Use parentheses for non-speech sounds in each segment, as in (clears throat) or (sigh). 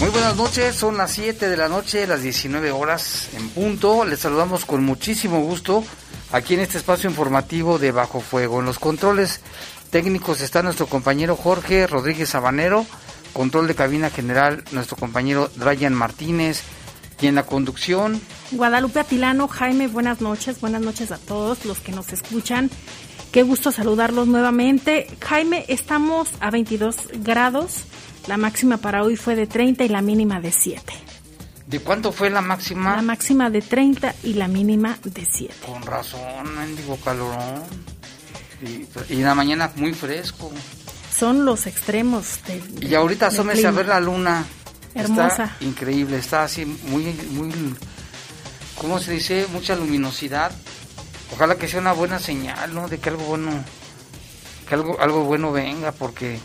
Muy buenas noches, son las 7 de la noche, las 19 horas en punto. Les saludamos con muchísimo gusto aquí en este espacio informativo de Bajo Fuego. En los controles técnicos está nuestro compañero Jorge Rodríguez Sabanero, control de cabina general nuestro compañero Brian Martínez y en la conducción Guadalupe Atilano, Jaime, buenas noches, buenas noches a todos los que nos escuchan. Qué gusto saludarlos nuevamente. Jaime, estamos a 22 grados. La máxima para hoy fue de 30 y la mínima de 7. ¿De cuánto fue la máxima? La máxima de 30 y la mínima de 7. Con razón, mendigo calorón. Y, en la mañana muy fresco. Son los extremos. De, y ahorita asómese a ver la luna. Hermosa. Está increíble, está así muy, muy, ¿cómo se dice? Mucha luminosidad. Ojalá que sea una buena señal, ¿no? De que algo bueno, que algo, algo bueno venga, porque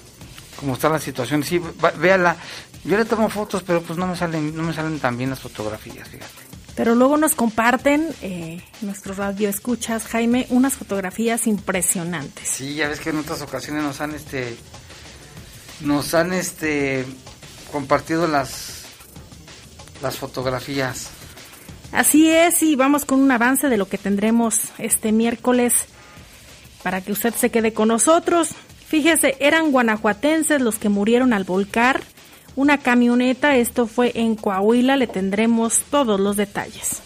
como está la situación, sí, véala. Yo le tomo fotos, pero pues no me salen, no me salen tan bien las fotografías, fíjate. Pero luego nos comparten eh, nuestros radioescuchas, Jaime, unas fotografías impresionantes. Sí, ya ves que en otras ocasiones nos han este nos han este compartido las las fotografías. Así es, y vamos con un avance de lo que tendremos este miércoles para que usted se quede con nosotros. Fíjese, eran guanajuatenses los que murieron al volcar una camioneta. Esto fue en Coahuila. Le tendremos todos los detalles.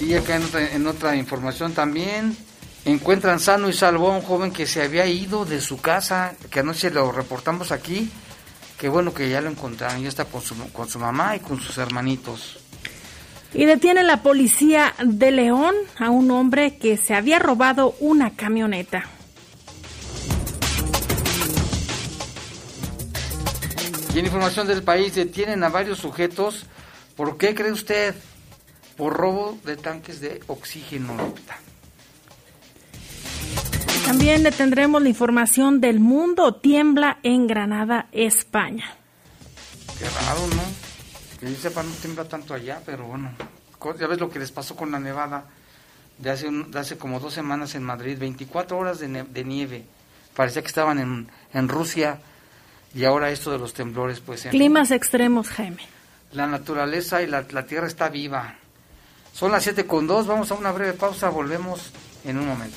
Y acá en otra, información también encuentran sano y salvo a un joven que se había ido de su casa, que anoche lo reportamos aquí. Qué bueno que ya lo encontraron, ya está con su, con su mamá y con sus hermanitos. Y detiene la policía de León a un hombre que se había robado una camioneta. Y en información del país detienen a varios sujetos. ¿Por qué cree usted? Por robo de tanques de oxígeno. También le tendremos la información del mundo. Tiembla en Granada, España. Qué raro, ¿no? Que yo sepa, no tiembla tanto allá, pero bueno. Ya ves lo que les pasó con la nevada de hace, hace como dos semanas en Madrid. 24 horas de, nieve. Parecía que estaban en, en Rusia y ahora esto de los temblores, pues... Climas extremos, Jaime. La naturaleza y la, tierra está viva. Son las 7 con 2, vamos a una breve pausa, volvemos en un momento.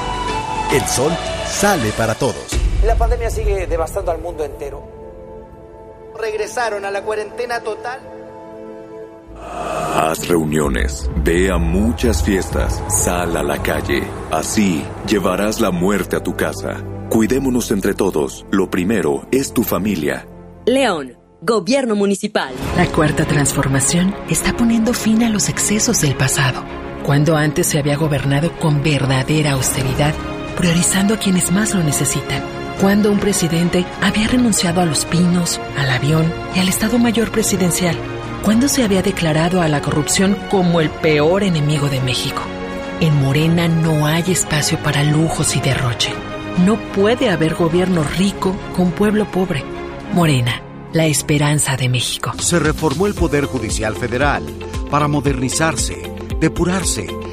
El sol sale para todos. La pandemia sigue devastando al mundo entero. Regresaron a la cuarentena total. Haz reuniones, ve a muchas fiestas, sal a la calle. Así llevarás la muerte a tu casa. Cuidémonos entre todos. Lo primero es tu familia. León, Gobierno Municipal. La cuarta transformación está poniendo fin a los excesos del pasado. Cuando antes se había gobernado con verdadera austeridad priorizando a quienes más lo necesitan. cuando un presidente había renunciado a los pinos, al avión y al Estado Mayor Presidencial, cuando se había declarado a la corrupción como el peor enemigo de México. En Morena no hay espacio para lujos y derroche. No puede haber gobierno rico con pueblo pobre. Morena, la esperanza de México. Se reformó el Poder Judicial Federal para modernizarse, depurarse,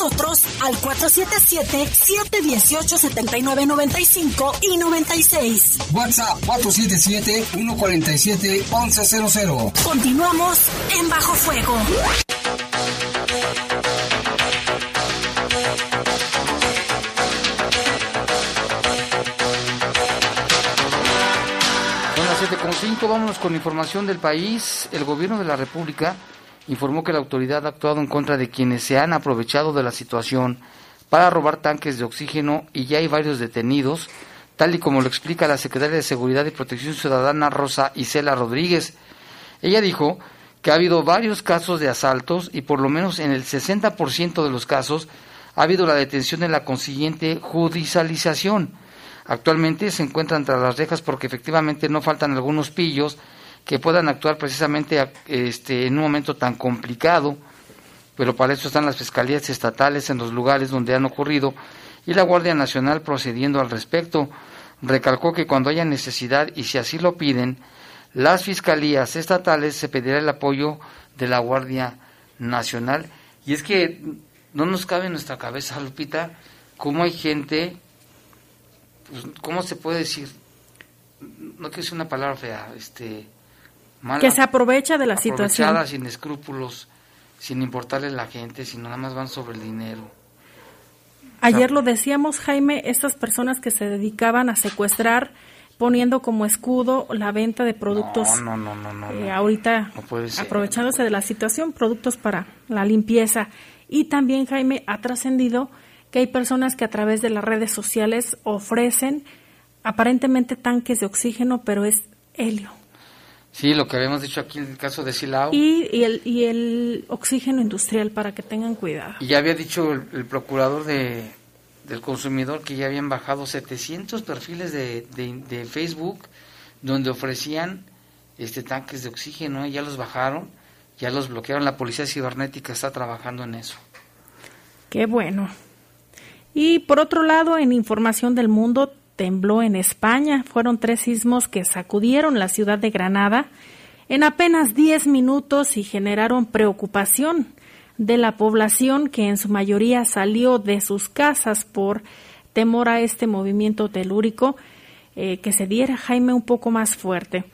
nosotros al 477-718-7995 y 96. WhatsApp 477-147-1100. Continuamos en Bajo Fuego. Son las 7.5, vámonos con información del país. El gobierno de la República informó que la autoridad ha actuado en contra de quienes se han aprovechado de la situación para robar tanques de oxígeno y ya hay varios detenidos, tal y como lo explica la secretaria de Seguridad y Protección Ciudadana Rosa Isela Rodríguez. Ella dijo que ha habido varios casos de asaltos y por lo menos en el 60% de los casos ha habido la detención y la consiguiente judicialización. Actualmente se encuentran tras las rejas porque efectivamente no faltan algunos pillos que puedan actuar precisamente este, en un momento tan complicado, pero para eso están las fiscalías estatales en los lugares donde han ocurrido y la Guardia Nacional procediendo al respecto. Recalcó que cuando haya necesidad y si así lo piden, las fiscalías estatales se pedirá el apoyo de la Guardia Nacional. Y es que no nos cabe en nuestra cabeza, Lupita, cómo hay gente, pues, ¿cómo se puede decir? No quiero decir una palabra fea, este, que se aprovecha de la situación. sin escrúpulos, sin importarle la gente, sino nada más van sobre el dinero. Ayer lo decíamos, Jaime, estas personas que se dedicaban a secuestrar poniendo como escudo la venta de productos. No, no, no, no. Eh, ahorita aprovechándose de la situación, productos para la limpieza. Y también, Jaime, ha trascendido que hay personas que a través de las redes sociales ofrecen aparentemente tanques de oxígeno, pero es helio. Sí, lo que habíamos dicho aquí en el caso de Silao. Y, y, el, y el oxígeno industrial, para que tengan cuidado. Y ya había dicho el, procurador de, del consumidor que ya habían bajado 700 perfiles de, de, Facebook donde ofrecían este tanques de oxígeno, ya los bajaron, ya los bloquearon, la policía cibernética está trabajando en eso. Qué bueno. Y por otro lado, en información del mundo, tembló en España. Fueron tres sismos que sacudieron la ciudad de Granada en apenas 10 minutos y generaron preocupación de la población que en su mayoría salió de sus casas por temor a este movimiento telúrico eh, que se diera Jaime un poco más fuerte.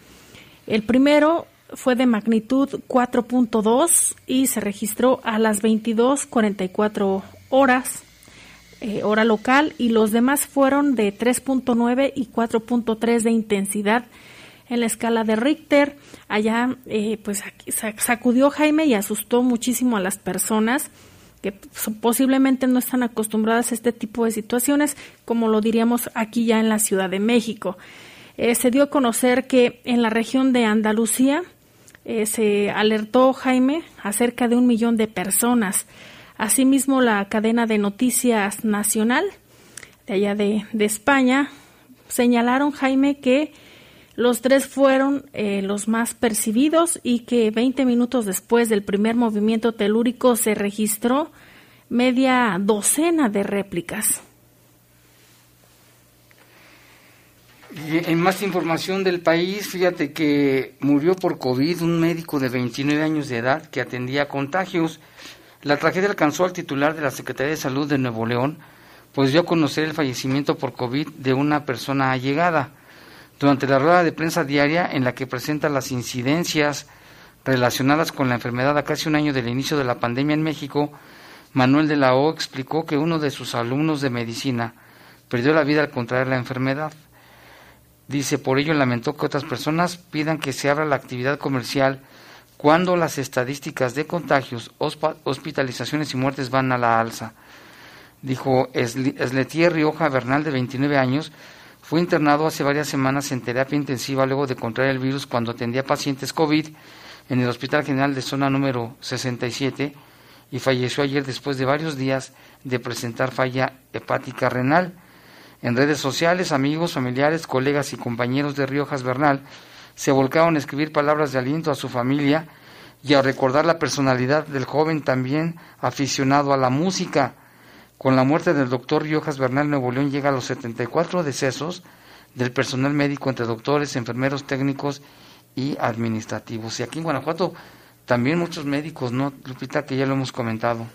El primero fue de magnitud 4.2 y se registró a las 22.44 horas eh, hora local y los demás fueron de 3.9 y 4.3 de intensidad en la escala de Richter. Allá eh, pues sacudió Jaime y asustó muchísimo a las personas que posiblemente no están acostumbradas a este tipo de situaciones, como lo diríamos aquí ya en la Ciudad de México. Eh, se dio a conocer que en la región de Andalucía se alertó Jaime acerca de un millón de personas. Asimismo, la cadena de noticias nacional de allá de, España señalaron, Jaime, que los tres fueron eh, los más percibidos y que 20 minutos después del primer movimiento telúrico se registró media docena de réplicas. Y en más información del país, fíjate que murió por COVID un médico de 29 años de edad que atendía contagios. La tragedia alcanzó al titular de la Secretaría de Salud de Nuevo León, pues dio a conocer el fallecimiento por COVID de una persona allegada. Durante la rueda de prensa diaria en la que presenta las incidencias relacionadas con la enfermedad a casi un año del inicio de la pandemia en México, Manuel de la O explicó que uno de sus alumnos de medicina perdió la vida al contraer la enfermedad. Dice, por ello lamentó que otras personas pidan que se abra la actividad comercial cuando las estadísticas de contagios, hospitalizaciones y muertes van a la alza. Dijo Esletier Rioja Bernal, de 29 años, fue internado hace varias semanas en terapia intensiva luego de contraer el virus cuando atendía pacientes COVID en el Hospital General de Zona número 67 y falleció ayer después de varios días de presentar falla hepática renal. En redes sociales, amigos, familiares, colegas y compañeros de Riojas Bernal se volcaron a escribir palabras de aliento a su familia y a recordar la personalidad del joven también aficionado a la música. Con la muerte del doctor Riojas Bernal, Nuevo León llega a los 74 decesos del personal médico entre doctores, enfermeros, técnicos y administrativos. Y aquí en Guanajuato también muchos médicos, ¿no, Lupita? Que ya lo hemos comentado.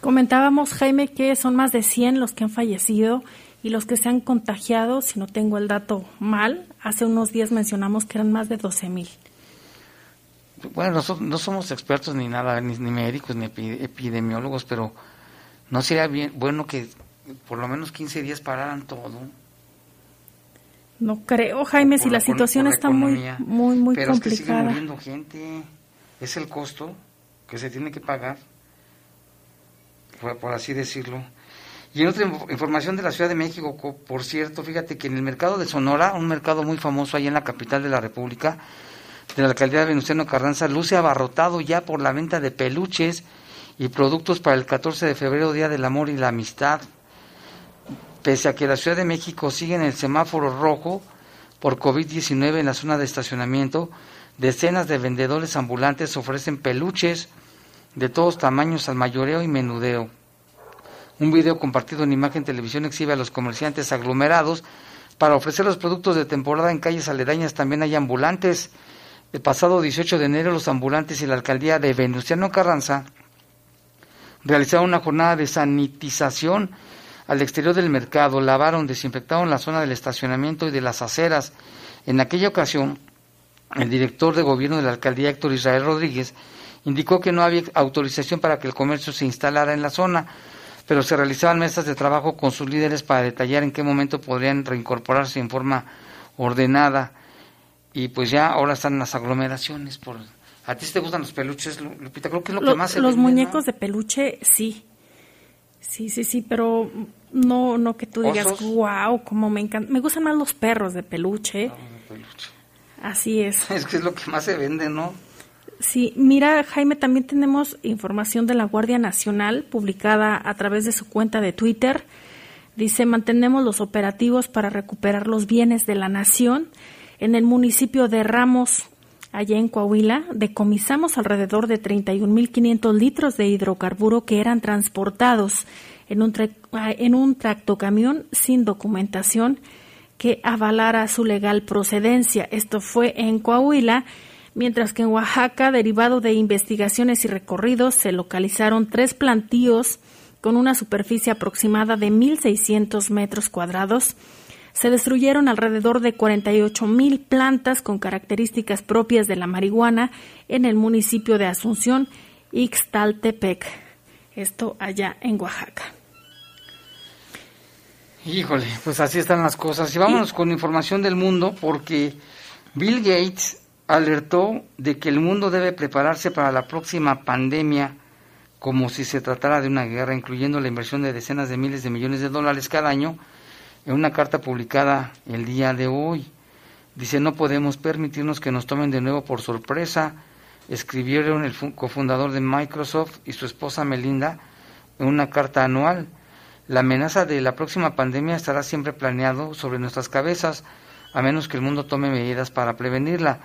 Comentábamos, Jaime, que son más de 100 los que han fallecido y los que se han contagiado, si no tengo el dato mal, hace unos días mencionamos que eran más de 12 mil. Bueno, no, somos expertos ni nada, ni, ni médicos, ni epidemiólogos, pero ¿No sería bien, bueno que por lo menos 15 días pararan todo? No creo, Jaime, si la, situación está muy, muy, muy pero complicada. Es que sigue muriendo gente. Es el costo que se tiene que pagar, por, así decirlo. Y en otra información de la Ciudad de México, por cierto, fíjate que en el mercado de Sonora, un mercado muy famoso ahí en la capital de la República, de la alcaldía de Venustiano Carranza, luce abarrotado ya por la venta de peluches y productos para el 14 de febrero, Día del Amor y la Amistad. Pese a que la Ciudad de México sigue en el semáforo rojo por COVID-19 en la zona de estacionamiento, decenas de vendedores ambulantes ofrecen peluches de todos tamaños al mayoreo y menudeo. Un video compartido en imagen televisión exhibe a los comerciantes aglomerados para ofrecer los productos de temporada en calles aledañas. También hay ambulantes. El pasado 18 de enero los ambulantes y la alcaldía de Venustiano Carranza realizaron una jornada de sanitización al exterior del mercado, lavaron, desinfectaron la zona del estacionamiento y de las aceras. En aquella ocasión, el director de gobierno de la alcaldía, Héctor Israel Rodríguez, indicó que no había autorización para que el comercio se instalara en la zona, pero se realizaban mesas de trabajo con sus líderes para detallar en qué momento podrían reincorporarse en forma ordenada. Y pues ya ahora están las aglomeraciones por ¿A ti te gustan los peluches, Lupita? Creo que es lo, que más se Los muñecos de peluche, sí. Sí, sí, sí, pero no no que tú digas, wow, como me encanta. Me gustan más los perros de peluche. Ah, peluche. Así es. (laughs) Es que es lo que más se vende, ¿no? Sí, mira, Jaime, también tenemos información de la Guardia Nacional publicada a través de su cuenta de Twitter. Dice, mantenemos los operativos para recuperar los bienes de la nación. En el municipio de Ramos, allá en Coahuila, decomisamos alrededor de 31.500 litros de hidrocarburo que eran transportados en un, ah, en un tractocamión sin documentación que avalara su legal procedencia. Esto fue en Coahuila, mientras que en Oaxaca, derivado de investigaciones y recorridos, se localizaron tres plantíos con una superficie aproximada de 1.600 metros cuadrados se destruyeron alrededor de 48 mil plantas con características propias de la marihuana en el municipio de Asunción, Ixtaltepec. Esto allá en Oaxaca. Híjole, pues así están las cosas. Y vámonos con información del mundo porque Bill Gates alertó de que el mundo debe prepararse para la próxima pandemia como si se tratara de una guerra, incluyendo la inversión de decenas de miles de millones de dólares cada año en una carta publicada el día de hoy. Dice, no podemos permitirnos que nos tomen de nuevo por sorpresa. Escribieron el cofundador de Microsoft y su esposa Melinda en una carta anual. La amenaza de la próxima pandemia estará siempre planeado sobre nuestras cabezas, a menos que el mundo tome medidas para prevenirla.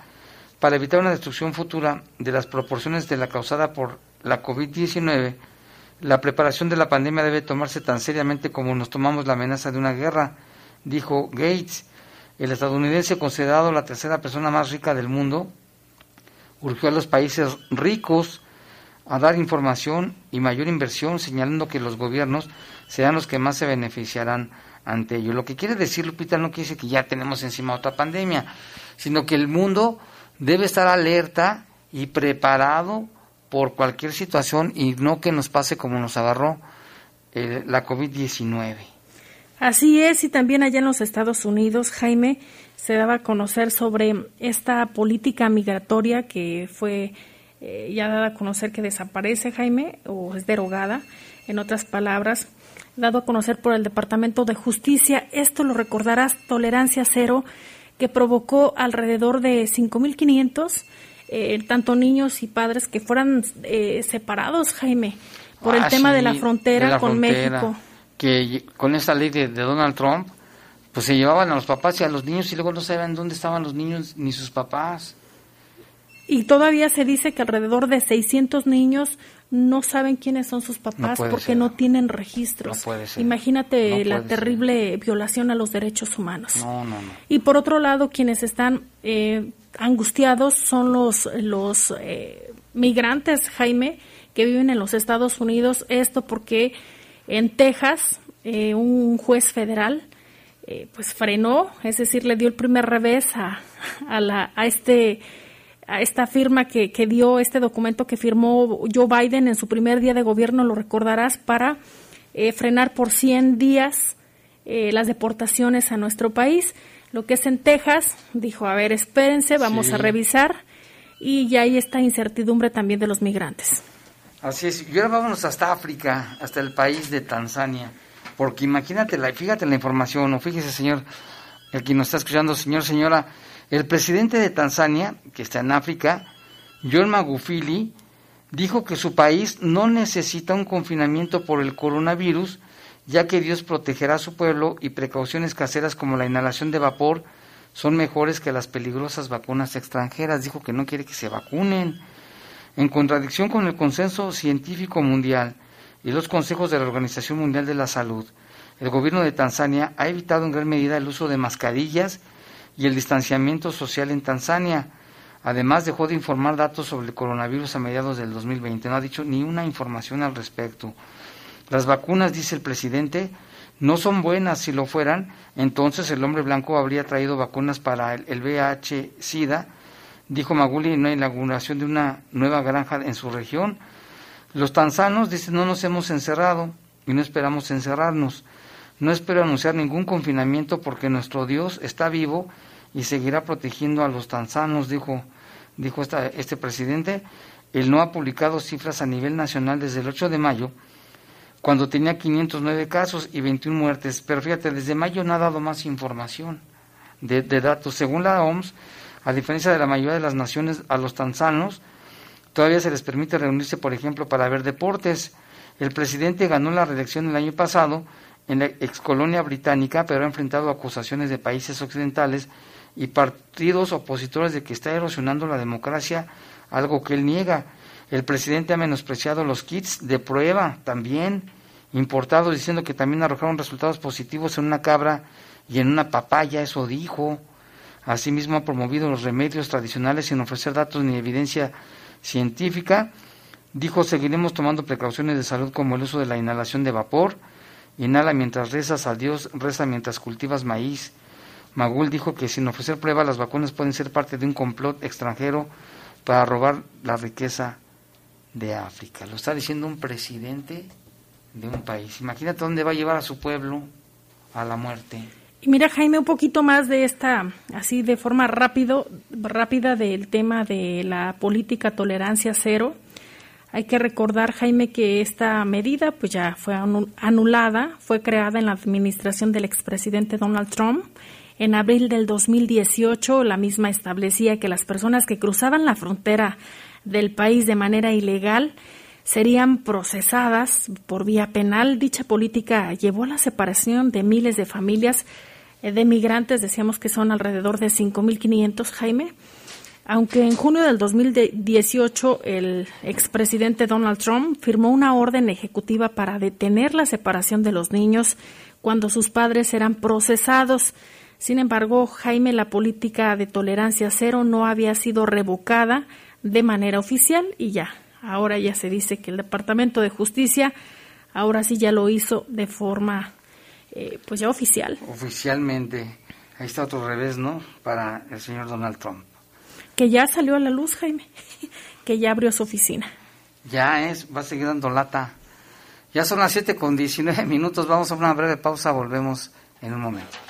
Para evitar una destrucción futura de las proporciones de la causada por la COVID-19, la preparación de la pandemia debe tomarse tan seriamente como nos tomamos la amenaza de una guerra, dijo Gates. El estadounidense, considerado la tercera persona más rica del mundo, urgió a los países ricos a dar información y mayor inversión, señalando que los gobiernos serán los que más se beneficiarán ante ello. Lo que quiere decir, Lupita, no quiere decir que ya tenemos encima otra pandemia, sino que el mundo debe estar alerta y preparado por cualquier situación y no que nos pase como nos agarró eh, la COVID-19. Así es, y también allá en los Estados Unidos, Jaime, se daba a conocer sobre esta política migratoria que fue eh, ya dada a conocer que desaparece, Jaime, o es derogada, en otras palabras, dado a conocer por el Departamento de Justicia. Esto lo recordarás, tolerancia cero, que provocó alrededor de 5.500, eh, tanto niños y padres que fueran eh, separados, Jaime, por el Ah, tema de la frontera de la con frontera, México. Que con esta ley de, de Donald Trump, pues se llevaban a los papás y a los niños y luego no sabían dónde estaban los niños ni sus papás. Y todavía se dice que alrededor de 600 niños no saben quiénes son sus papás porque ser. no tienen registros. No puede ser. Imagínate No la ser. terrible violación a los derechos humanos. No, no, no. Y por otro lado, quienes están eh, angustiados son los, los eh, migrantes, Jaime, que viven en los Estados Unidos. Esto porque en Texas eh, un juez federal eh, pues frenó, es decir, le dio el primer revés a, a, la, a este esta firma que, que dio este documento que firmó Joe Biden en su primer día de gobierno, lo recordarás, para eh, frenar por 100 días eh, las deportaciones a nuestro país. Lo que es en Texas, dijo, a ver, espérense, vamos Sí. a revisar. Y ya hay esta incertidumbre también de los migrantes. Así es. Y ahora vámonos hasta África, hasta el país de Tanzania. Porque imagínate, la, fíjate la información, o fíjese, señor, el que nos está escuchando, señor, señora, el presidente de Tanzania, que está en África, John Magufuli, dijo que su país no necesita un confinamiento por el coronavirus, ya que Dios protegerá a su pueblo y precauciones caseras como la inhalación de vapor son mejores que las peligrosas vacunas extranjeras. Dijo que no quiere que se vacunen en contradicción con el consenso científico mundial y los consejos de la Organización Mundial de la Salud. El gobierno de Tanzania ha evitado en gran medida el uso de mascarillas y el distanciamiento social en Tanzania. Además, dejó de informar datos sobre el coronavirus a mediados del 2020. No ha dicho ni una información al respecto. Las vacunas, dice el presidente, no son buenas. Si lo fueran, entonces el hombre blanco habría traído vacunas para el, VIH-Sida, dijo Maguli en la inauguración de una nueva granja en su región. Los tanzanos dicen no nos hemos encerrado y no esperamos encerrarnos. No espero anunciar ningún confinamiento porque nuestro Dios está vivo y seguirá protegiendo a los tanzanos, dijo, dijo esta- este presidente. Él no ha publicado cifras a nivel nacional desde el 8 de mayo, cuando tenía 509 casos y 21 muertes. Pero fíjate, desde mayo no ha dado más información de, de datos. Según la OMS, a diferencia de la mayoría de las naciones, a los tanzanos todavía se les permite reunirse, por ejemplo, para ver deportes. El presidente ganó la reelección el año pasado en la excolonia británica, pero ha enfrentado acusaciones de países occidentales y partidos opositores de que está erosionando la democracia, algo que él niega. El presidente ha menospreciado los kits de prueba también importados, diciendo que también arrojaron resultados positivos en una cabra y en una papaya, eso dijo. Asimismo ha promovido los remedios tradicionales sin ofrecer datos ni evidencia científica. Dijo, seguiremos tomando precauciones de salud como el uso de la inhalación de vapor. Inhala mientras rezas a Dios, reza mientras cultivas maíz. Magul dijo que sin ofrecer pruebas las vacunas pueden ser parte de un complot extranjero para robar la riqueza de África. Lo está diciendo un presidente de un país. Imagínate dónde va a llevar a su pueblo a la muerte. Y mira, Jaime, un poquito más de esta, así de forma rápido, rápida del tema de la política tolerancia cero. Hay que recordar, Jaime, que esta medida pues ya fue anu- anulada, fue creada en la administración del expresidente Donald Trump. En abril del 2018, la misma establecía que las personas que cruzaban la frontera del país de manera ilegal serían procesadas por vía penal. Dicha política llevó a la separación de miles de familias eh, de migrantes, decíamos que son alrededor de 5.500, Jaime. Aunque en junio del 2018 el expresidente Donald Trump firmó una orden ejecutiva para detener la separación de los niños cuando sus padres eran procesados. Sin embargo, Jaime, la política de tolerancia cero no había sido revocada de manera oficial y ya, ahora ya se dice que el Departamento de Justicia ahora sí ya lo hizo de forma eh, pues ya oficial. Oficialmente, ahí está otro revés, ¿no? Para el señor Donald Trump. Que ya salió a la luz, Jaime, (laughs) que ya abrió su oficina. Ya es, va a seguir dando lata. Ya son las 7 con 19 minutos, vamos a una breve pausa, volvemos en un momento.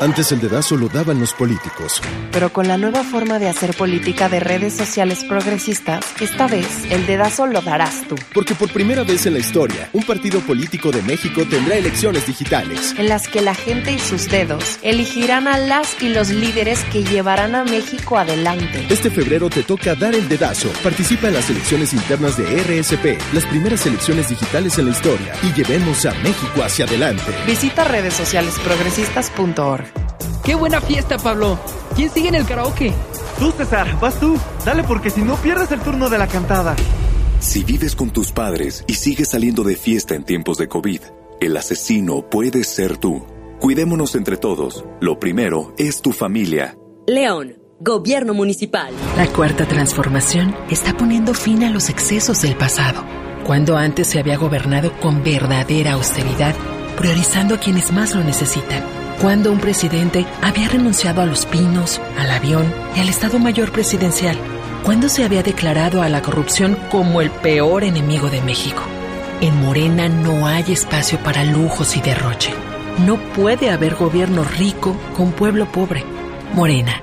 antes el dedazo lo daban los políticos. Pero con la nueva forma de hacer política de redes sociales progresistas, esta vez el dedazo lo darás tú. Porque por primera vez en la historia, un partido político de México tendrá elecciones digitales. En las que la gente y sus dedos elegirán a las y los líderes que llevarán a México adelante. Este febrero te toca dar el dedazo. Participa en las elecciones internas de RSP, las primeras elecciones digitales en la historia, y llevemos a México hacia adelante. Visita redes sociales progresistas.org. ¡Qué buena fiesta, Pablo! ¿Quién sigue en el karaoke? Tú, César, vas tú. Dale porque si no pierdes el turno de la cantada. Si vives con tus padres y sigues saliendo de fiesta en tiempos de COVID, el asesino puede ser tú. Cuidémonos entre todos. Lo primero es tu familia. León, Gobierno Municipal. La cuarta transformación está poniendo fin a los excesos del pasado, cuando antes se había gobernado con verdadera austeridad, priorizando a quienes más lo necesitan cuando un presidente había renunciado a los pinos, al avión y al Estado Mayor Presidencial, cuando se había declarado a la corrupción como el peor enemigo de México. En Morena no hay espacio para lujos y derroche. No puede haber gobierno rico con pueblo pobre. Morena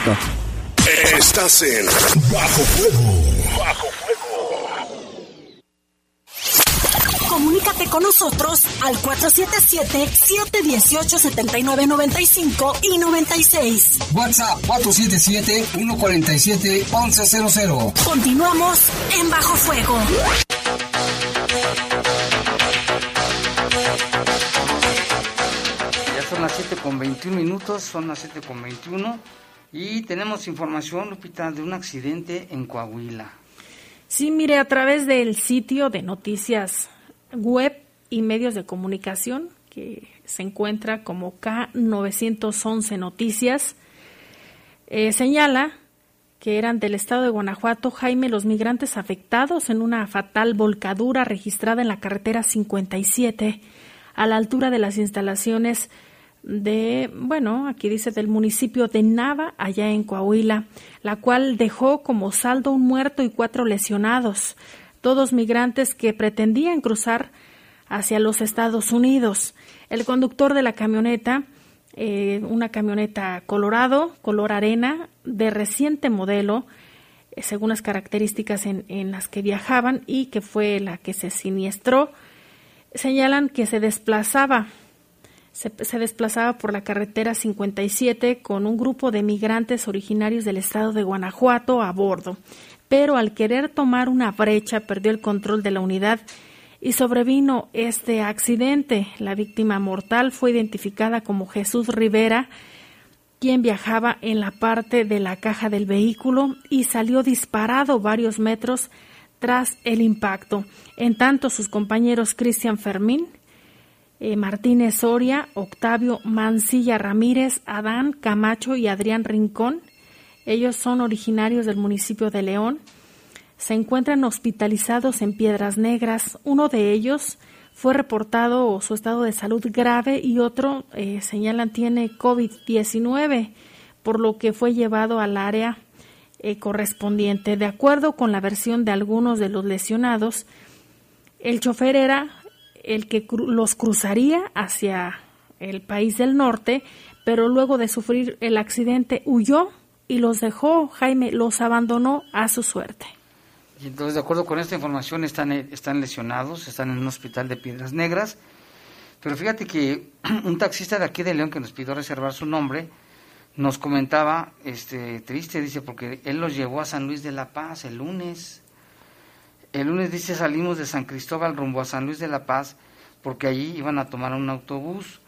Estás en Bajo Fuego. Bajo Fuego. Comunícate con nosotros al 477-718-7995 y 96. WhatsApp 477-147-1100. Continuamos en Bajo Fuego. Ya son las 7 con 21 minutos, son las 7 con 21. Y tenemos información, Lupita, de un accidente en Coahuila. Sí, mire, a través del sitio de noticias web y medios de comunicación, que se encuentra como K911 Noticias, eh, señala que eran del estado de Guanajuato, Jaime, los migrantes afectados en una fatal volcadura registrada en la carretera 57 a la altura de las instalaciones de, bueno, aquí dice del municipio de Nava, allá en Coahuila, la cual dejó como saldo un muerto y cuatro lesionados, todos migrantes que pretendían cruzar hacia los Estados Unidos. El conductor de la camioneta, eh, una camioneta colorado, color arena, de reciente modelo, eh, según las características en, en las que viajaban y que fue la que se siniestró, señalan que se desplazaba se, desplazaba por la carretera 57 con un grupo de migrantes originarios del estado de Guanajuato a bordo, pero al querer tomar una brecha perdió el control de la unidad y sobrevino este accidente. La víctima mortal fue identificada como Jesús Rivera, quien viajaba en la parte de la caja del vehículo y salió disparado varios metros tras el impacto. En tanto, sus compañeros Cristian Fermín, eh, Martínez Soria, Octavio Mancilla Ramírez, Adán Camacho y Adrián Rincón. Ellos son originarios del municipio de León. Se encuentran hospitalizados en Piedras Negras. Uno de ellos fue reportado su estado de salud grave y otro, eh, señalan, tiene COVID-19, por lo que fue llevado al área eh, correspondiente. De acuerdo con la versión de algunos de los lesionados, el chofer era el que los cruzaría hacia el país del norte, pero luego de sufrir el accidente huyó y los dejó, Jaime, los abandonó a su suerte. Y entonces, de acuerdo con esta información, están, están lesionados, están en un hospital de Piedras Negras. Pero fíjate que (clears throat) un taxista de aquí de León que nos pidió reservar su nombre, nos comentaba, este, triste, dice, porque él los llevó a San Luis de la Paz el lunes. El lunes, dice, salimos de San Cristóbal rumbo a San Luis de la Paz, porque allí iban a tomar un autobús.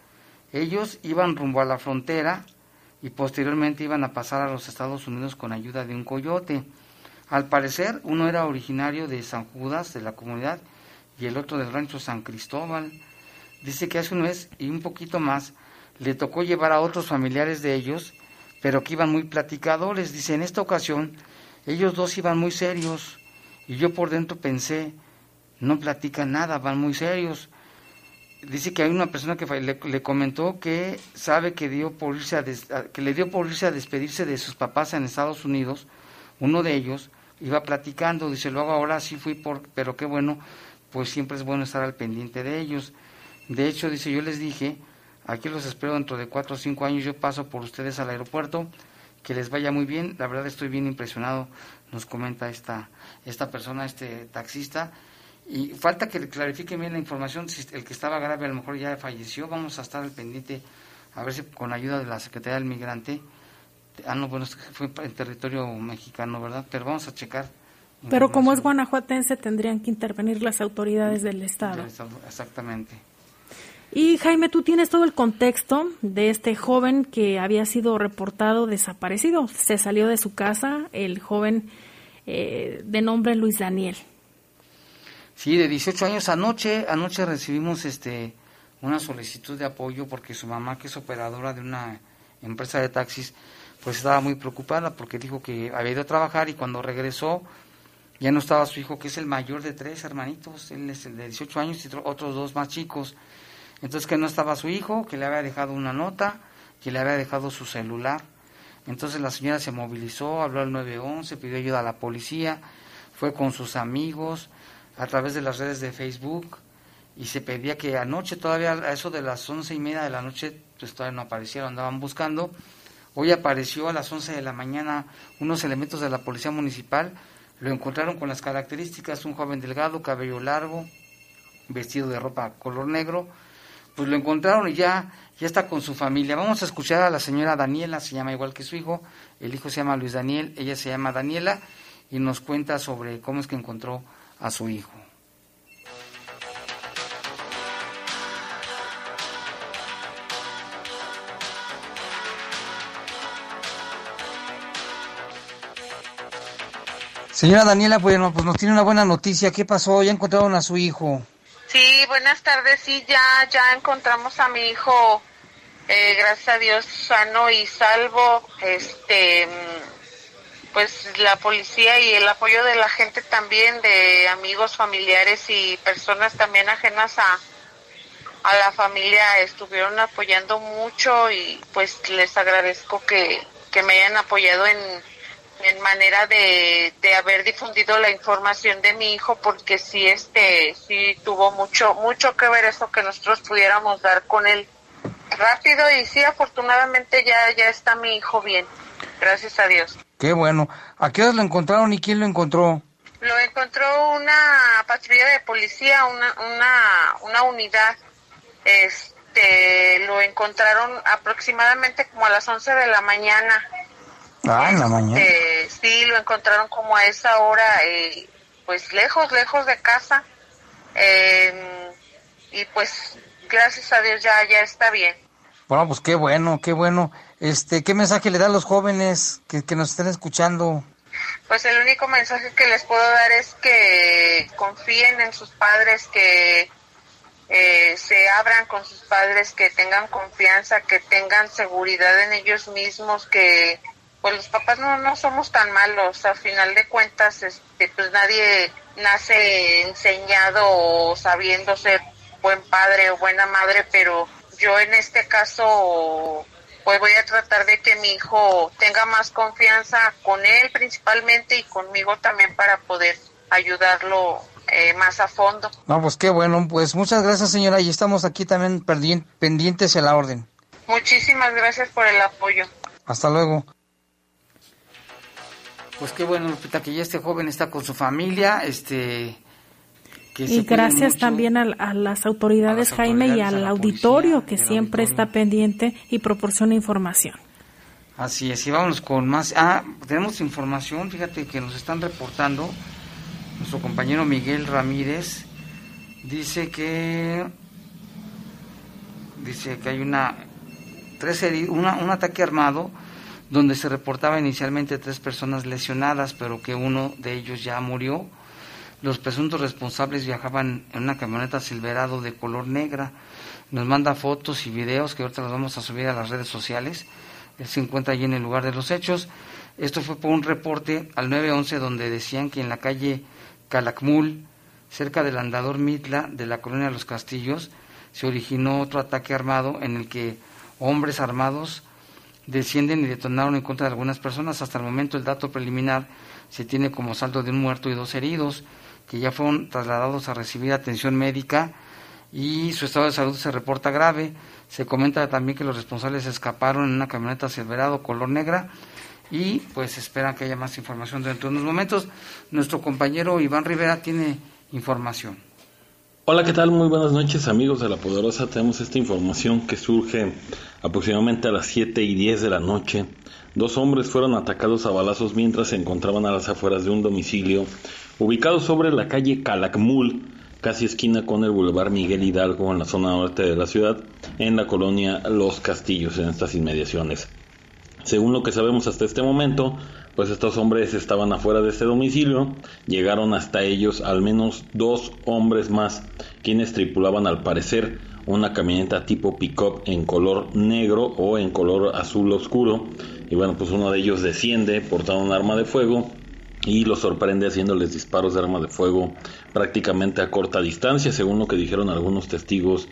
Ellos iban rumbo a la frontera y posteriormente iban a pasar a los Estados Unidos con ayuda de un coyote. Al parecer, uno era originario de San Judas, de la comunidad, y el otro del rancho San Cristóbal. Dice que hace un mes y un poquito más le tocó llevar a otros familiares de ellos, pero que iban muy platicadores. Dice, en esta ocasión, ellos dos iban muy serios, y yo por dentro pensé, no platican nada, van muy serios. Dice que hay una persona que le, comentó que sabe que, dio por irse a que le dio por irse a despedirse de sus papás en Estados Unidos, uno de ellos iba platicando, dice, luego ahora sí fui por, pero qué bueno, pues siempre es bueno estar al pendiente de ellos. De hecho, dice, yo les dije, aquí los espero dentro de cuatro o cinco años, yo paso por ustedes al aeropuerto, que les vaya muy bien, la verdad estoy bien impresionado, nos comenta esta, esta persona, este taxista, y falta que le clarifique bien la información, si el que estaba grave a lo mejor ya falleció, vamos a estar al pendiente, a ver si con ayuda de la Secretaría del Migrante, ah no, bueno, fue en territorio mexicano, ¿verdad? Pero vamos a checar. Pero como es guanajuatense, tendrían que intervenir las autoridades del Estado. Exactamente. Y Jaime, tú tienes todo el contexto de este joven que había sido reportado desaparecido. Se salió de su casa, el joven eh, de nombre Luis Daniel. Sí, de 18 años anoche, anoche recibimos este una solicitud de apoyo porque su mamá, que es operadora de una empresa de taxis, pues estaba muy preocupada porque dijo que había ido a trabajar y cuando regresó ya no estaba su hijo, que es el mayor de tres hermanitos, él es el de 18 años y otros dos más chicos. Entonces que no estaba su hijo, que le había dejado una nota, que le había dejado su celular. Entonces la señora se movilizó, habló al 911, pidió ayuda a la policía, fue con sus amigos a través de las redes de Facebook y se pedía que anoche todavía a eso de las once y media de la noche pues todavía no aparecieron, andaban buscando. Hoy apareció a las once de la mañana unos elementos de la policía municipal, lo encontraron con las características, un joven delgado, cabello largo, vestido de ropa color negro, pues lo encontraron y ya, ya está con su familia. Vamos a escuchar a la señora Daniela, se llama igual que su hijo, el hijo se llama Luis Daniel, ella se llama Daniela y nos cuenta sobre cómo es que encontró a su hijo. Señora Daniela, pues nos tiene una buena noticia. ¿Qué pasó? Ya encontraron a su hijo. Sí, buenas tardes. Sí, ya, ya encontramos a mi hijo, eh, gracias a Dios, sano y salvo. Este, pues la policía y el apoyo de la gente también, de amigos, familiares y personas también ajenas a, a la familia, estuvieron apoyando mucho y pues les agradezco que, que me hayan apoyado en en manera de, de haber difundido la información de mi hijo porque sí este sí tuvo mucho mucho que ver eso que nosotros pudiéramos dar con él. Rápido y sí afortunadamente ya ya está mi hijo bien. Gracias a Dios. Qué bueno. A qué hora lo encontraron y quién lo encontró lo encontró una patrulla de policía una una una unidad. Este lo encontraron aproximadamente como a las 11 de la mañana Ah, en la mañana. Este, sí, lo encontraron como a esa hora, eh, pues lejos, lejos de casa. Em, y pues, gracias a Dios ya, ya está bien. Bueno, pues qué bueno, qué bueno. Este, ¿qué mensaje le da a los jóvenes que, que nos estén escuchando? Pues el único mensaje que les puedo dar es que confíen en sus padres, que eh, se abran con sus padres, que tengan confianza, que tengan seguridad en ellos mismos, que pues los papás no, no somos tan malos, a final de cuentas, este, pues nadie nace enseñado o sabiendo ser buen padre o buena madre, pero yo en este caso pues voy a tratar de que mi hijo tenga más confianza con él principalmente y conmigo también para poder ayudarlo eh, más a fondo. No, pues qué bueno, pues muchas gracias señora y estamos aquí también pendientes en la orden. Muchísimas gracias por el apoyo. Hasta luego. Pues qué bueno, Lupita, que ya este joven está con su familia, este, y gracias también a, las autoridades, Jaime, y al auditorio que siempre está pendiente y proporciona información. Así es, y vámonos con más. Ah, tenemos información, fíjate que nos están reportando. Nuestro compañero Miguel Ramírez dice que dice que hay una tres una, un ataque armado donde se reportaba inicialmente tres personas lesionadas, pero que uno de ellos ya murió los presuntos responsables viajaban en una camioneta Silverado de color negra. Nos manda fotos y videos que ahorita los vamos a subir a las redes sociales. Él se encuentra allí en el lugar de los hechos. Esto fue por un reporte al 911 donde decían que en la calle Calakmul, cerca del andador Mitla de la colonia Los Castillos, se originó otro ataque armado en el que hombres armados descienden y detonaron en contra de algunas personas. Hasta el momento el dato preliminar se tiene como saldo de un muerto y dos heridos que ya fueron trasladados a recibir atención médica y su estado de salud se reporta grave. Se comenta también que los responsables escaparon en una camioneta Silverado color negra y pues esperan que haya más información dentro de unos momentos. Nuestro compañero Iván Rivera tiene información. Hola, ¿qué tal? Muy buenas noches amigos de La Poderosa. Tenemos esta información que surge aproximadamente a las 7 y 10 de la noche. Dos hombres fueron atacados a balazos mientras se encontraban a las afueras de un domicilio ubicado sobre la calle Calakmul, casi esquina con el Boulevard Miguel Hidalgo en la zona norte de la ciudad, en la colonia Los Castillos, en estas inmediaciones. Según lo que sabemos hasta este momento, pues estos hombres estaban afuera de este domicilio, llegaron hasta ellos al menos dos hombres más, quienes tripulaban al parecer una camioneta tipo pick-up en color negro o en color azul oscuro, y bueno, pues uno de ellos desciende portando un arma de fuego, y los sorprende haciéndoles disparos de arma de fuego prácticamente a corta distancia, según lo que dijeron algunos testigos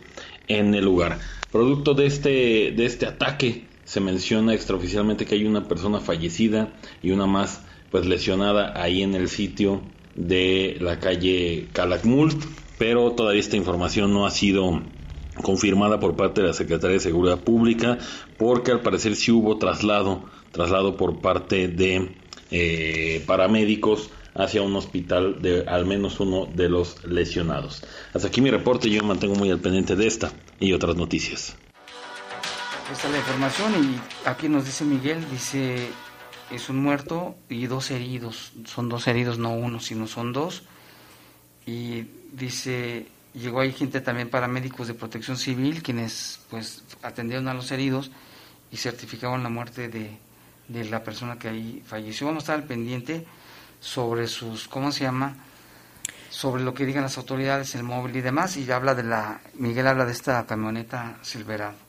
en el lugar. Producto de este, de este ataque, se menciona extraoficialmente que hay una persona fallecida y una más pues lesionada ahí en el sitio de la calle Calakmul, pero todavía esta información no ha sido confirmada por parte de la Secretaría de Seguridad Pública, porque al parecer sí hubo traslado, traslado por parte de eh, paramédicos hacia un hospital de al menos uno de los lesionados. Hasta aquí mi reporte, yo me mantengo muy al pendiente de esta y otras noticias. Esta es la información y aquí nos dice Miguel, dice es un muerto y dos heridos, son dos heridos, no uno, sino son dos. Y dice, llegó ahí gente también paramédicos de protección civil, quienes pues atendieron a los heridos y certificaron la muerte de, de la persona que ahí falleció. Vamos a estar al pendiente sobre sus, ¿cómo se llama? Sobre lo que digan las autoridades, el móvil y demás. Y habla de la, Miguel habla de esta camioneta Silverado.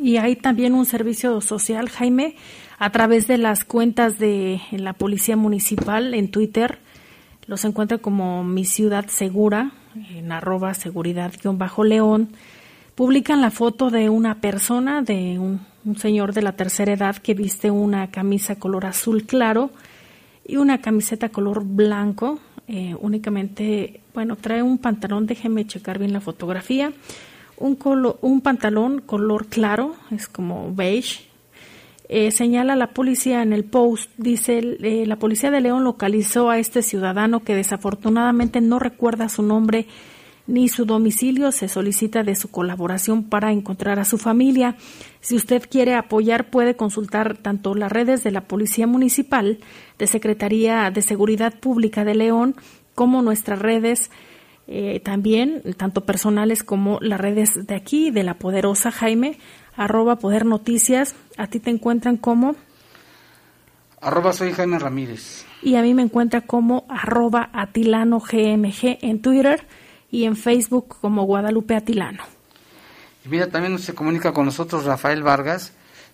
Y hay también un servicio social, Jaime, a través de las cuentas de la Policía Municipal en Twitter. Los encuentra como Mi Ciudad Segura, en arroba seguridad-león. Publican la foto de una persona, de un señor de la tercera edad que viste una camisa color azul claro y una camiseta color blanco. Eh, únicamente, bueno, trae un pantalón, déjeme checar bien la fotografía. Un, un pantalón color claro, es como beige. Eh, señala la policía en el post, dice, eh, la policía de León localizó a este ciudadano que desafortunadamente no recuerda su nombre ni su domicilio, se solicita de su colaboración para encontrar a su familia. Si usted quiere apoyar, puede consultar tanto las redes de la Policía Municipal, de Secretaría de Seguridad Pública de León, como nuestras redes eh, también, tanto personales como las redes de aquí, de la poderosa Jaime, arroba Poder Noticias. A ti te encuentran como... Arroba soy Jaime Ramírez. Y a mí me encuentra como arroba Atilano GMG en Twitter y en Facebook como Guadalupe Atilano. Y mira, también se comunica con nosotros Rafael Vargas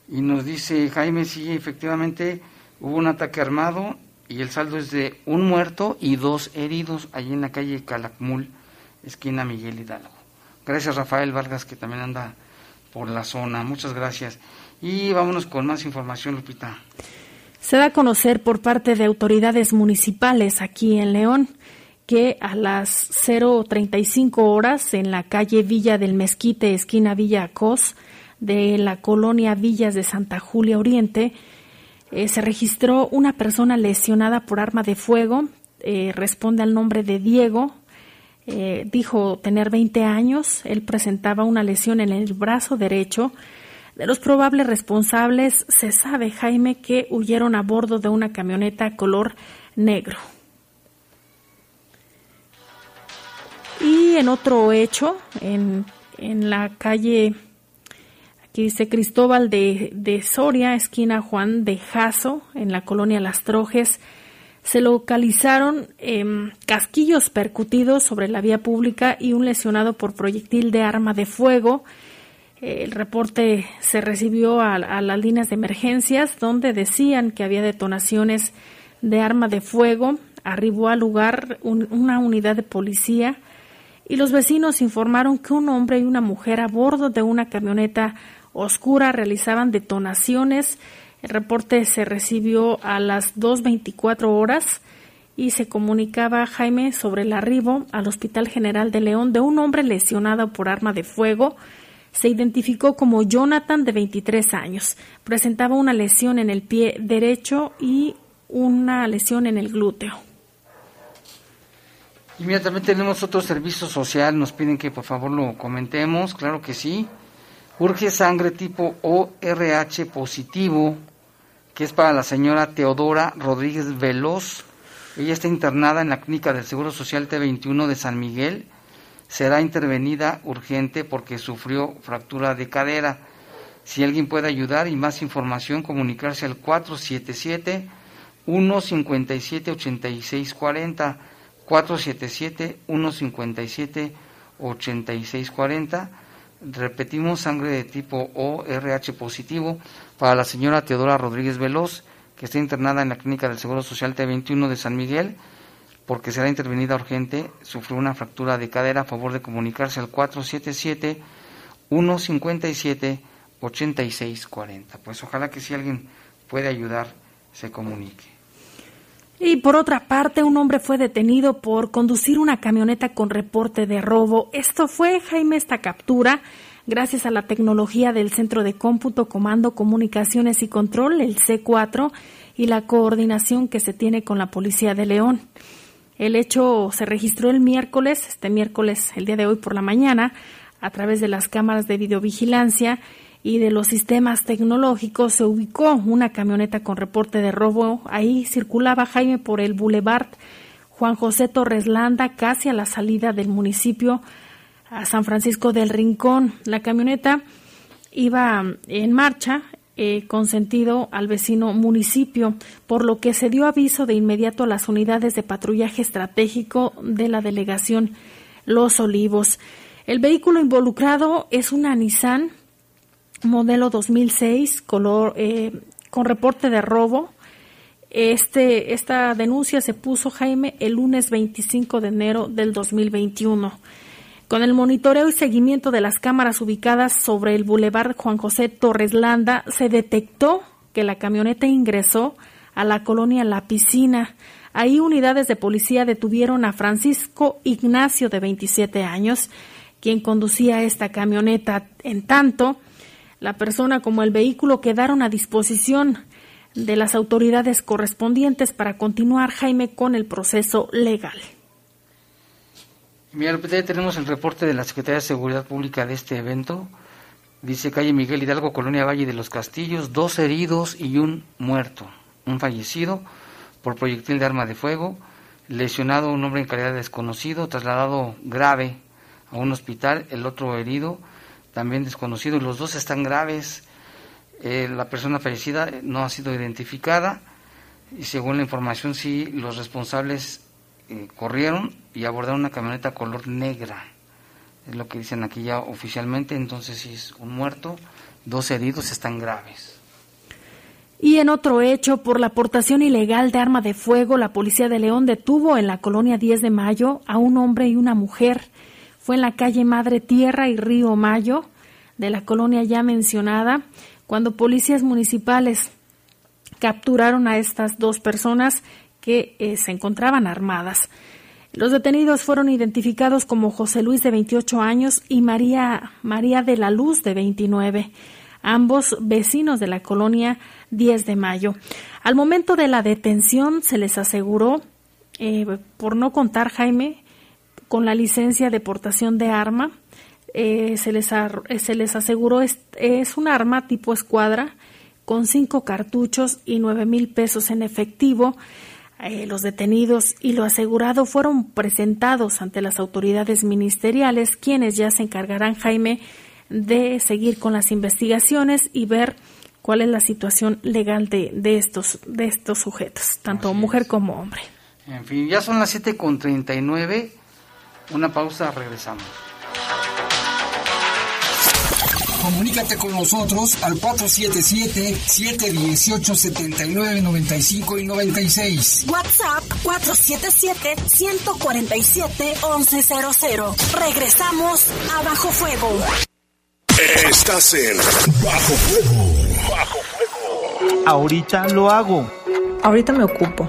y nos dice, Jaime, sí, efectivamente hubo un ataque armado y el saldo es de un muerto y dos heridos allí en la calle Calakmul, esquina Miguel Hidalgo. Gracias Rafael Vargas que también anda por la zona. Muchas gracias. Y vámonos con más información, Lupita. Se da a conocer por parte de autoridades municipales aquí en León que a las 0.35 horas en la calle Villa del Mezquite, esquina Villa Acos, de la colonia Villas de Santa Julia Oriente, eh, se registró una persona lesionada por arma de fuego. eh, responde al nombre de Diego. Eh, dijo tener 20 años. Él presentaba una lesión en el brazo derecho. De los probables responsables se sabe, Jaime, que huyeron a bordo de una camioneta color negro. Y en otro hecho, en, en la calle, aquí dice Cristóbal de, de Soria, esquina Juan de Jaso, en la colonia Las Trojes, se localizaron em, casquillos percutidos sobre la vía pública y un lesionado por proyectil de arma de fuego. El reporte se recibió a, las líneas de emergencias donde decían que había detonaciones de arma de fuego. Arribó al lugar una unidad de policía y los vecinos informaron que un hombre y una mujer a bordo de una camioneta oscura realizaban detonaciones el reporte se recibió a las 2.24 horas y se comunicaba a Jaime sobre el arribo al Hospital General de León de un hombre lesionado por arma de fuego. Se identificó como Jonathan de 23 años. Presentaba una lesión en el pie derecho y una lesión en el glúteo. Y mira, también tenemos otro servicio social, nos piden que por favor lo comentemos, claro que sí. Urge sangre tipo ORH positivo que es para la señora Teodora Rodríguez Veloz. Ella está internada en la clínica del Seguro Social T21 de San Miguel. Será intervenida urgente porque sufrió fractura de cadera. Si alguien puede ayudar y más información, comunicarse al 477 157 8640 477 157 8640 Repetimos, sangre de tipo O, RH positivo para la señora Teodora Rodríguez Veloz, que está internada en la clínica del Seguro Social T21 de San Miguel, porque será intervenida urgente, sufrió una fractura de cadera, a favor de comunicarse al 477-157-8640. Pues ojalá que si alguien puede ayudar, se comunique. Y por otra parte, un hombre fue detenido por conducir una camioneta con reporte de robo. Esto fue, Jaime, esta captura gracias a la tecnología del Centro de Cómputo, Comando, Comunicaciones y Control, el C4, y la coordinación que se tiene con la Policía de León. El hecho se registró el miércoles, este miércoles, el día de hoy por la mañana, a través de las cámaras de videovigilancia y de los sistemas tecnológicos se ubicó una camioneta con reporte de robo. Ahí circulaba Jaime por el Boulevard Juan José Torres Landa, casi a la salida del municipio a San Francisco del Rincón. La camioneta iba en marcha eh, con sentido al vecino municipio, por lo que se dio aviso de inmediato a las unidades de patrullaje estratégico de la delegación Los Olivos. El vehículo involucrado es una Nissan modelo 2006, color eh, con reporte de robo. Este, esta denuncia se puso Jaime el lunes 25 de enero del 2021. Con el monitoreo y seguimiento de las cámaras ubicadas sobre el bulevar Juan José Torres Landa, se detectó que la camioneta ingresó a la colonia La Piscina. Ahí unidades de policía detuvieron a Francisco Ignacio, de 27 años, quien conducía esta camioneta. En tanto, la persona como el vehículo quedaron a disposición de las autoridades correspondientes para continuar, Jaime, con el proceso legal. Mira, ya tenemos el reporte de la Secretaría de Seguridad Pública de este evento. Dice calle Miguel Hidalgo, Colonia Valle de los Castillos, dos heridos y un muerto. Un fallecido por proyectil de arma de fuego, lesionado un hombre en calidad de desconocido, trasladado grave a un hospital, el otro herido también desconocido, los dos están graves. Eh, la persona fallecida no ha sido identificada y según la información sí los responsables eh, corrieron y abordaron una camioneta color negra. Es lo que dicen aquí ya oficialmente, entonces sí es un muerto, dos heridos están graves. Y en otro hecho, por la aportación ilegal de arma de fuego, la policía de León detuvo en la colonia 10 de Mayo a un hombre y una mujer fue en la calle Madre Tierra y Río Mayo de la colonia ya mencionada, cuando policías municipales capturaron a estas dos personas que eh, se encontraban armadas. Los detenidos fueron identificados como José Luis de 28 años y María, María de la Luz de 29, ambos vecinos de la colonia 10 de Mayo. Al momento de la detención se les aseguró eh, por no contar, Jaime, con la licencia de portación de arma. Eh, se, les se les aseguró es, es un arma tipo escuadra con cinco cartuchos y nueve mil pesos en efectivo. Eh, los detenidos y lo asegurado fueron presentados ante las autoridades ministeriales, quienes ya se encargarán, Jaime, de seguir con las investigaciones y ver cuál es la situación legal de, de estos, de estos sujetos, tanto mujer como hombre. En fin, ya son las 7.39, una pausa, regresamos. Comunícate con nosotros al 477-718-7995 y 96. WhatsApp 477-147-1100. Regresamos a Bajo Fuego. Estás en Bajo Fuego. Bajo Fuego. Ahorita lo hago. Ahorita me ocupo.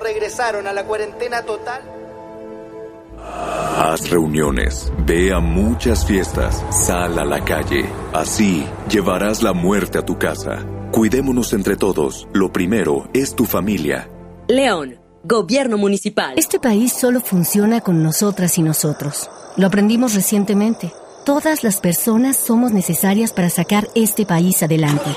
regresaron a la cuarentena total. Haz reuniones, ve a muchas fiestas, sal a la calle. Así llevarás la muerte a tu casa. Cuidémonos entre todos. Lo primero es tu familia. León, Gobierno Municipal. Este país solo funciona con nosotras y nosotros. Lo aprendimos recientemente. Todas las personas somos necesarias para sacar este país adelante.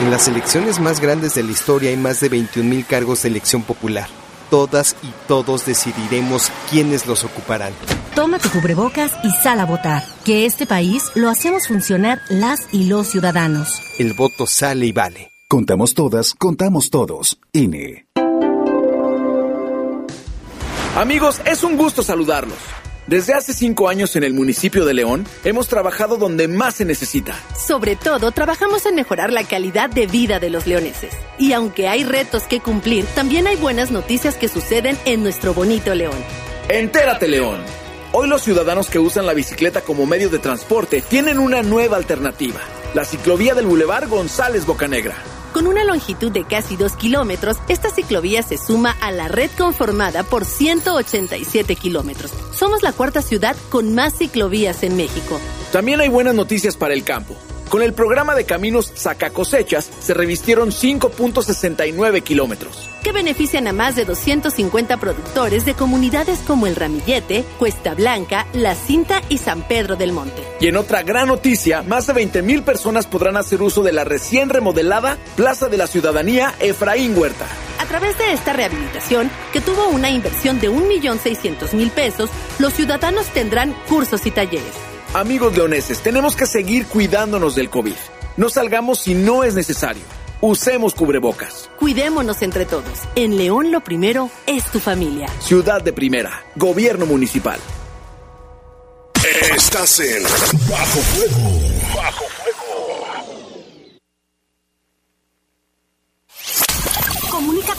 En las elecciones más grandes de la historia hay más de 21.000 cargos de elección popular. Todas y todos decidiremos quiénes los ocuparán. Toma tu cubrebocas y sal a votar. Que este país lo hacemos funcionar las y los ciudadanos. El voto sale y vale. Contamos todas, contamos todos. INE. Amigos, es un gusto saludarlos. Desde hace cinco años en el municipio de León hemos trabajado donde más se necesita. Sobre todo, trabajamos en mejorar la calidad de vida de los leoneses. Y aunque hay retos que cumplir, también hay buenas noticias que suceden en nuestro bonito León. Entérate, León. Hoy los ciudadanos que usan la bicicleta como medio de transporte tienen una nueva alternativa, la ciclovía del Boulevard González Bocanegra. Con una longitud de casi 2 kilómetros, esta ciclovía se suma a la red conformada por 187 kilómetros. Somos la cuarta ciudad con más ciclovías en México. También hay buenas noticias para el campo. Con el programa de caminos Saca Cosechas se revistieron 5.69 kilómetros. Que benefician a más de 250 productores de comunidades como El Ramillete, Cuesta Blanca, La Cinta y San Pedro del Monte. Y en otra gran noticia, más de 20 mil personas podrán hacer uso de la recién remodelada Plaza de la Ciudadanía Efraín Huerta. A través de esta rehabilitación, que tuvo una inversión de 1.600.000 pesos, los ciudadanos tendrán cursos y talleres Amigos leoneses, tenemos que seguir cuidándonos del COVID. No salgamos si no es necesario. Usemos cubrebocas. Cuidémonos entre todos. En León lo primero es tu familia. Ciudad de Primera. Gobierno Municipal. Estás en Bajo Fuego. Bajo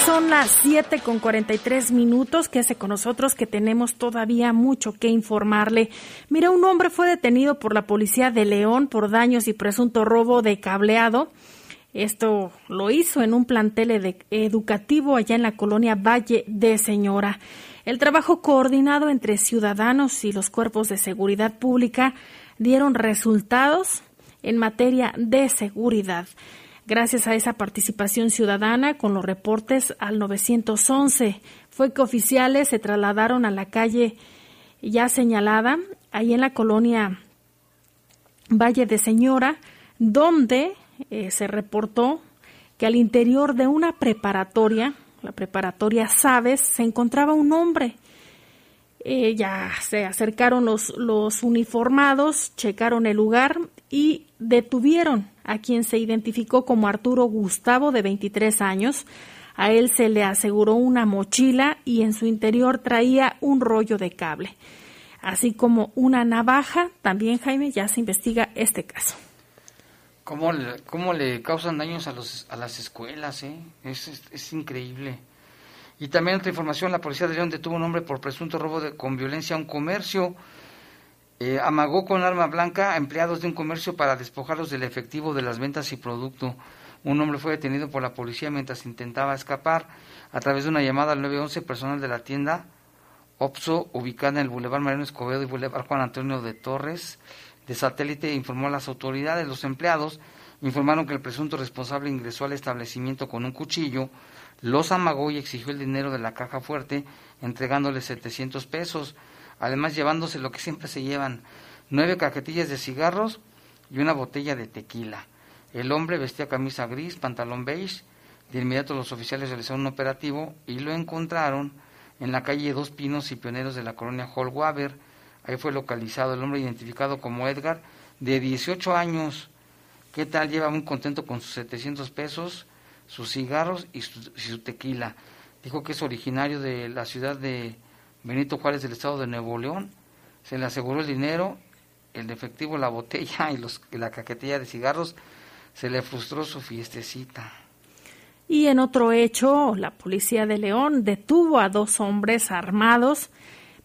Son las 7 con 43 minutos. Quédese con nosotros que tenemos todavía mucho que informarle. Mira, un hombre fue detenido por la policía de León por daños y presunto robo de cableado. Esto lo hizo en un plantel educativo allá en la colonia Valle de Señora. El trabajo coordinado entre ciudadanos y los cuerpos de seguridad pública dieron resultados en materia de seguridad gracias a esa participación ciudadana con los reportes al 911. Fue que oficiales se trasladaron a la calle ya señalada, ahí en la colonia Valle de Señora, donde eh, se reportó que al interior de una preparatoria, la preparatoria Sabes, se encontraba un hombre Eh, ya se acercaron los, los uniformados, checaron el lugar y detuvieron a quien se identificó como Arturo Gustavo, de 23 años. A él se le aseguró una mochila y en su interior traía un rollo de cable, así como una navaja. También, Jaime, ya se investiga este caso. ¿Cómo le, cómo le causan daños a, los, a las escuelas? Eh? Es, es, increíble. Y también otra información, la policía de León detuvo un hombre por presunto robo de, con violencia a un comercio. Eh, amagó con arma blanca a empleados de un comercio para despojarlos del efectivo de las ventas y producto. Un hombre fue detenido por la policía mientras intentaba escapar. A través de una llamada al 911, personal de la tienda OPSO, ubicada en el Boulevard Mariano Escobedo y Boulevard Juan Antonio de Torres, de satélite informó a las autoridades. Los empleados informaron que el presunto responsable ingresó al establecimiento con un cuchillo, los amagó y exigió el dinero de la caja fuerte, entregándole 700 pesos, además llevándose lo que siempre se llevan, nueve cajetillas de cigarros y una botella de tequila. El hombre vestía camisa gris, pantalón beige. De inmediato los oficiales realizaron un operativo y lo encontraron en la calle Dos Pinos y Pioneros de la colonia Holwaber Ahí fue localizado el hombre identificado como Edgar, de 18 años. ¿Qué tal? Lleva muy contento con sus 700 pesos, sus cigarros y su, tequila. Dijo que es originario de la ciudad de Benito Juárez del estado de Nuevo León. Se le aseguró el dinero, el efectivo, la botella (laughs) y, los, la caquetilla de cigarros. Se le frustró su fiestecita. Y en otro hecho, la policía de León detuvo a dos hombres armados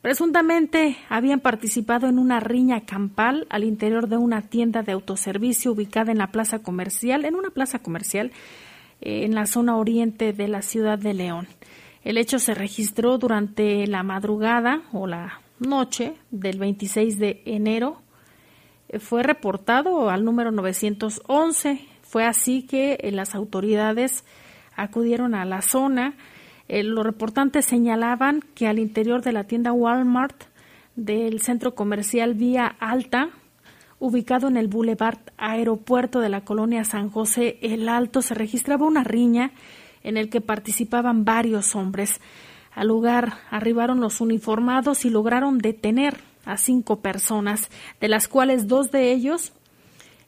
Presuntamente habían participado en una riña campal al interior de una tienda de autoservicio ubicada en la plaza comercial, en una plaza comercial eh, en la zona oriente de la ciudad de León. El hecho se registró durante la madrugada o la noche del 26 de enero. Fue reportado al número 911. Fue así que eh, las autoridades acudieron a la zona eh, los reportantes señalaban que al interior de la tienda Walmart del centro comercial Vía Alta, ubicado en el Boulevard Aeropuerto de la colonia San José El Alto, se registraba una riña en el que participaban varios hombres. Al lugar arribaron los uniformados y lograron detener a cinco personas, de las cuales dos de ellos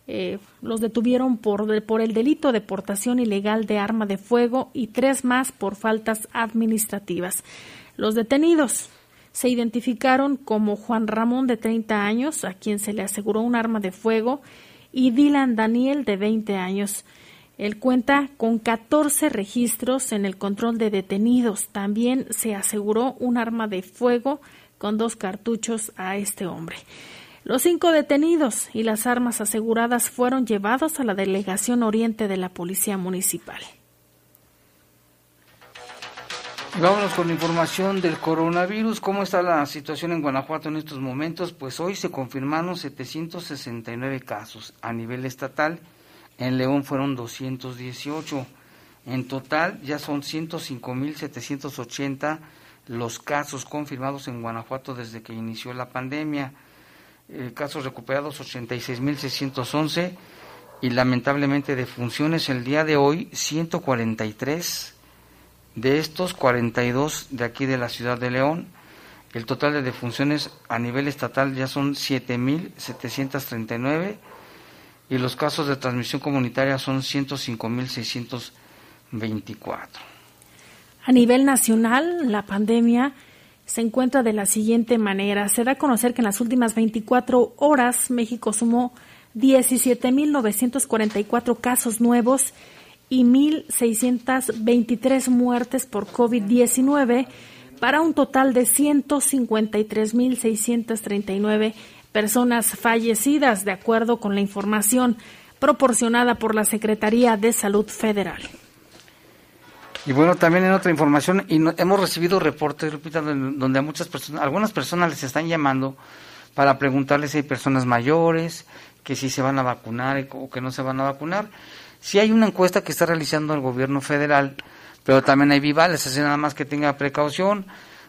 eh, los detuvieron por, por el delito de portación ilegal de arma de fuego y tres más por faltas administrativas. Los detenidos se identificaron como Juan Ramón de 30 años, a quien se le aseguró un arma de fuego, y Dylan Daniel de 20 años. Él cuenta con 14 registros en el control de detenidos. También se aseguró un arma de fuego con dos cartuchos a este hombre. Los cinco detenidos y las armas aseguradas fueron llevados a la delegación oriente de la Policía Municipal. Vámonos con información del coronavirus. ¿Cómo está la situación en Guanajuato en estos momentos? Pues hoy se confirmaron 769 casos a nivel estatal. En León fueron 218. En total ya son 105.780 los casos confirmados en Guanajuato desde que inició la pandemia. Eh, casos recuperados 86.611 y lamentablemente de funciones el día de hoy 143, de estos 42 de aquí de la ciudad de León. El total de defunciones a nivel estatal ya son 7.739 y los casos de transmisión comunitaria son 105.624. A nivel nacional, la pandemia se encuentra de la siguiente manera. Se da a conocer que en las últimas 24 horas México sumó 17.944 casos nuevos y 1.623 muertes por COVID-19 para un total de 153.639 personas fallecidas, de acuerdo con la información proporcionada por la Secretaría de Salud Federal. Y bueno, también en otra información, y hemos recibido reportes, donde a muchas personas, algunas personas les están llamando para preguntarles si hay personas mayores, que si se van a vacunar o que no se van a vacunar. Si hay una encuesta que está realizando el gobierno federal, pero también hay vivales, así nada más que tenga precaución.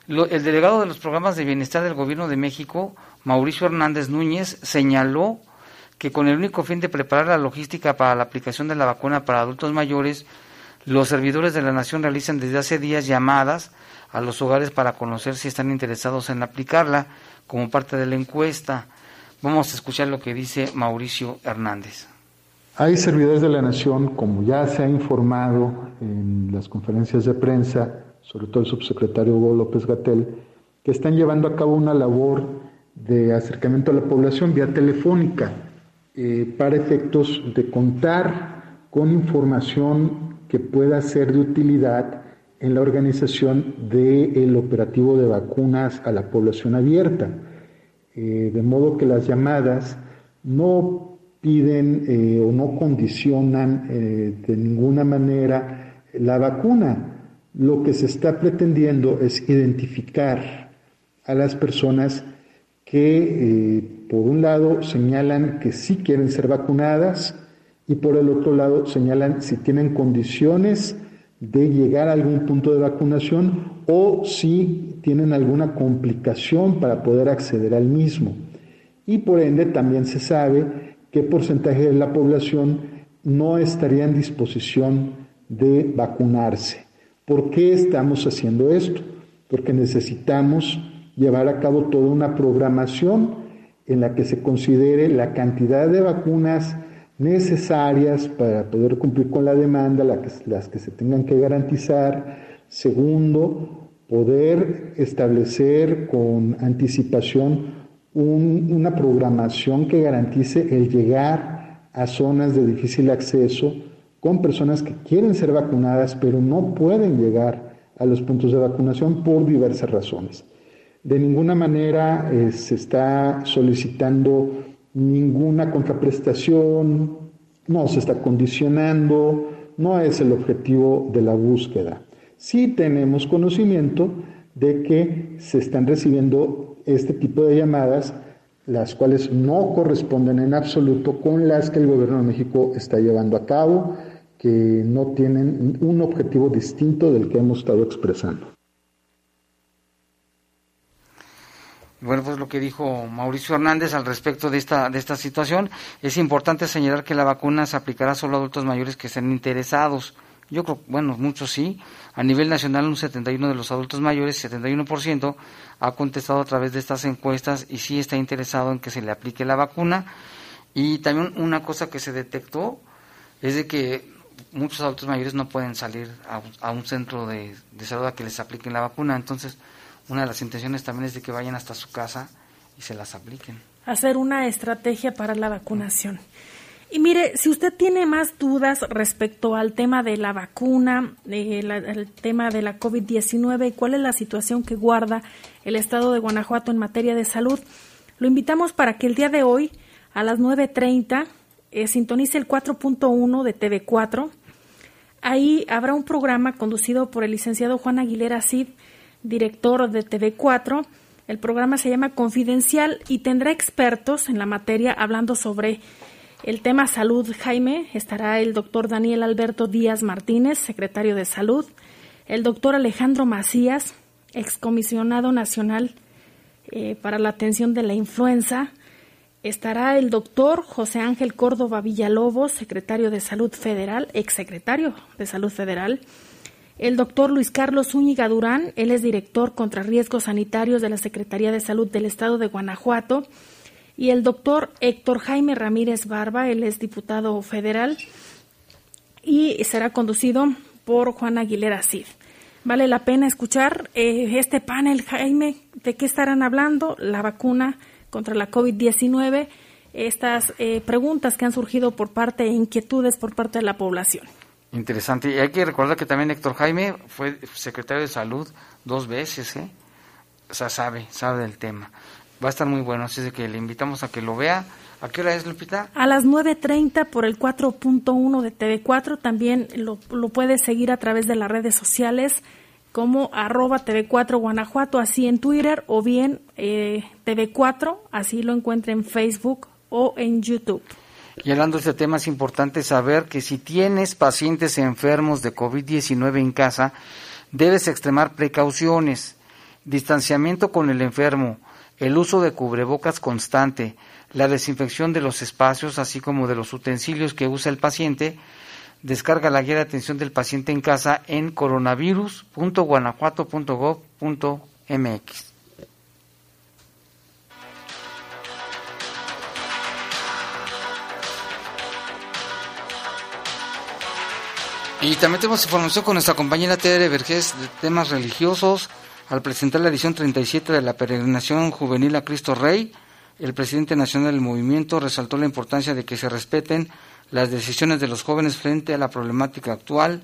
el delegado de los programas de bienestar del gobierno de México, Mauricio Hernández Núñez, señaló que con el único fin de preparar la logística para la aplicación de la vacuna para adultos mayores, Los servidores de la Nación realizan desde hace días llamadas a los hogares para conocer si están interesados en aplicarla como parte de la encuesta. Vamos a escuchar lo que dice Mauricio Hernández. Hay servidores de la Nación, como ya se ha informado en las conferencias de prensa, sobre todo el subsecretario Hugo López Gatel, que están llevando a cabo una labor de acercamiento a la población vía telefónica eh, para efectos de contar con información que pueda ser de utilidad en la organización del operativo de vacunas a la población abierta. Eh, de modo que las llamadas no piden eh, o no condicionan de ninguna manera la vacuna. Lo que se está pretendiendo es identificar a las personas que, eh, por un lado, señalan que sí quieren ser vacunadas y por el otro lado señalan si tienen condiciones de llegar a algún punto de vacunación o si tienen alguna complicación para poder acceder al mismo. Y por ende también se sabe qué porcentaje de la población no estaría en disposición de vacunarse. ¿Por qué estamos haciendo esto? Porque necesitamos llevar a cabo toda una programación en la que se considere la cantidad de vacunas necesarias para poder cumplir con la demanda, las que se tengan que garantizar. Segundo, poder establecer con anticipación una programación que garantice el llegar a zonas de difícil acceso con personas que quieren ser vacunadas pero no pueden llegar a los puntos de vacunación por diversas razones. De ninguna manera eh, se está solicitando ninguna contraprestación, no se está condicionando, no es el objetivo de la búsqueda. Sí tenemos conocimiento de que se están recibiendo este tipo de llamadas, las cuales no corresponden en absoluto con las que el gobierno de México está llevando a cabo, que no tienen un objetivo distinto del que hemos estado expresando. Bueno, pues lo que dijo Mauricio Hernández al respecto de esta, de esta situación, es importante señalar que la vacuna se aplicará solo a adultos mayores que estén interesados. Yo creo, bueno, muchos sí. A nivel nacional, un 71 de los adultos mayores, 71%, ha contestado a través de estas encuestas y sí está interesado en que se le aplique la vacuna. Y también una cosa que se detectó es de que muchos adultos mayores no pueden salir a, un centro de, de, salud a que les apliquen la vacuna. Entonces, una de las intenciones también es de que vayan hasta su casa y se las apliquen. Hacer una estrategia para la vacunación. Y mire, si usted tiene más dudas respecto al tema de la vacuna, el tema de la COVID-19 y cuál es la situación que guarda el estado de Guanajuato en materia de salud, lo invitamos para que el día de hoy, a las 9.30, eh, sintonice el 4.1 de TV4. Ahí habrá un programa conducido por el licenciado Juan Aguilera Cid, director de TV4. El programa se llama Confidencial y tendrá expertos en la materia hablando sobre el tema salud, Jaime, estará el doctor Daniel Alberto Díaz Martínez, secretario de Salud, el doctor Alejandro Macías, excomisionado nacional eh, para la atención de la influenza, estará el doctor José Ángel Córdoba Villalobos, secretario de Salud Federal, exsecretario de Salud Federal, el doctor Luis Carlos Zúñiga Durán, él es director contra riesgos sanitarios de la Secretaría de Salud del Estado de Guanajuato, y el doctor Héctor Jaime Ramírez Barba, él es diputado federal y será conducido por Juan Aguilera Cid. Vale la pena escuchar eh, este panel, Jaime, de qué estarán hablando, la vacuna contra la COVID-19, estas eh, preguntas que han surgido por parte e inquietudes por parte de la población. Interesante. Y hay que recordar que también Héctor Jaime fue secretario de Salud dos veces, ¿eh? O sea, sabe, sabe del tema va a estar muy bueno, así es que le invitamos a que lo vea. ¿A qué hora es, Lupita? A las 9.30 por el 4.1 de TV4. También lo, lo puedes seguir a través de las redes sociales como arroba TV4 Guanajuato, así en Twitter, o bien eh, TV4, así lo encuentra en Facebook o en YouTube. Y hablando de este tema, es importante saber que si tienes pacientes enfermos de COVID-19 en casa, debes extremar precauciones, distanciamiento con el enfermo, el uso de cubrebocas constante, la desinfección de los espacios, así como de los utensilios que usa el paciente, Descarga la guía de atención del paciente en casa en coronavirus.guanajuato.gov.mx. Y también tenemos información con nuestra compañera Tere Vergés de temas religiosos. Al presentar la edición 37 de la peregrinación juvenil a Cristo Rey, el presidente nacional del movimiento resaltó la importancia de que se respeten las decisiones de los jóvenes frente a la problemática actual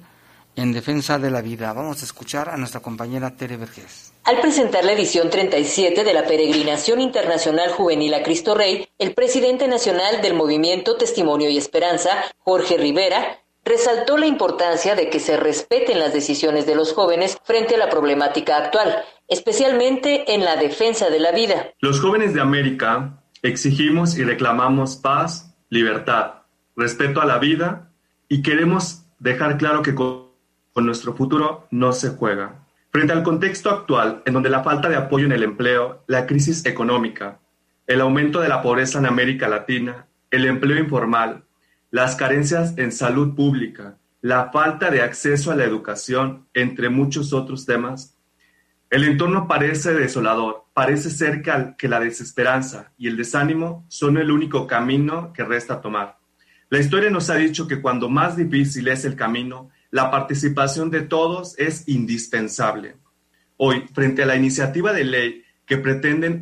en defensa de la vida. Vamos a escuchar a nuestra compañera Tere Vergés. Al presentar la edición 37 de la Peregrinación Internacional Juvenil a Cristo Rey, el presidente nacional del movimiento Testimonio y Esperanza, Jorge Rivera, resaltó la importancia de que se respeten las decisiones de los jóvenes frente a la problemática actual, especialmente en la defensa de la vida. Los jóvenes de América exigimos y reclamamos paz, libertad, respeto a la vida y queremos dejar claro que con, nuestro futuro no se juega. Frente al contexto actual, en donde la falta de apoyo en el empleo, la crisis económica, el aumento de la pobreza en América Latina, el empleo informal, las carencias en salud pública, la falta de acceso a la educación, entre muchos otros temas, el entorno parece desolador, parece ser que la desesperanza y el desánimo son el único camino que resta tomar. La historia nos ha dicho que cuando más difícil es el camino, la participación de todos es indispensable. Hoy, frente a la iniciativa de ley que pretenden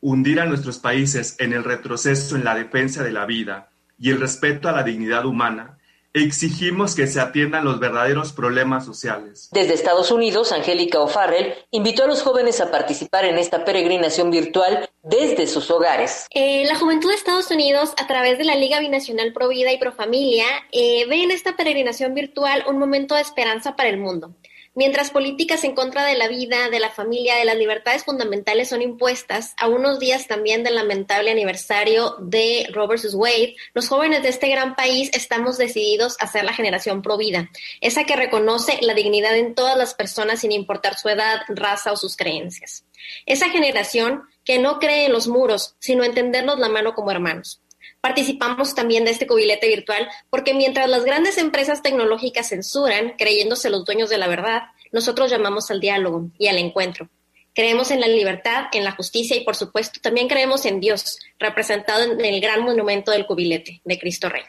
hundir a nuestros países en el retroceso en la defensa de la vida, y el respeto a la dignidad humana, exigimos que se atiendan los verdaderos problemas sociales. Desde Estados Unidos, Angélica O'Farrell invitó a los jóvenes a participar en esta peregrinación virtual desde sus hogares. Eh, la juventud de Estados Unidos, a través de la Liga Binacional Pro Vida y Pro Familia, eh, ve en esta peregrinación virtual un momento de esperanza para el mundo. Mientras políticas en contra de la vida, de la familia, de las libertades fundamentales son impuestas, a unos días también del lamentable aniversario de Roe Wade, los jóvenes de este gran país estamos decididos a ser la generación pro vida, esa que reconoce la dignidad en todas las personas sin importar su edad, raza o sus creencias. Esa generación que no cree en los muros, sino entendernos la mano como hermanos. Participamos también de este cubilete virtual porque mientras las grandes empresas tecnológicas censuran, creyéndose los dueños de la verdad, nosotros llamamos al diálogo y al encuentro. Creemos en la libertad, en la justicia y por supuesto también creemos en Dios, representado en el gran monumento del cubilete de Cristo Rey.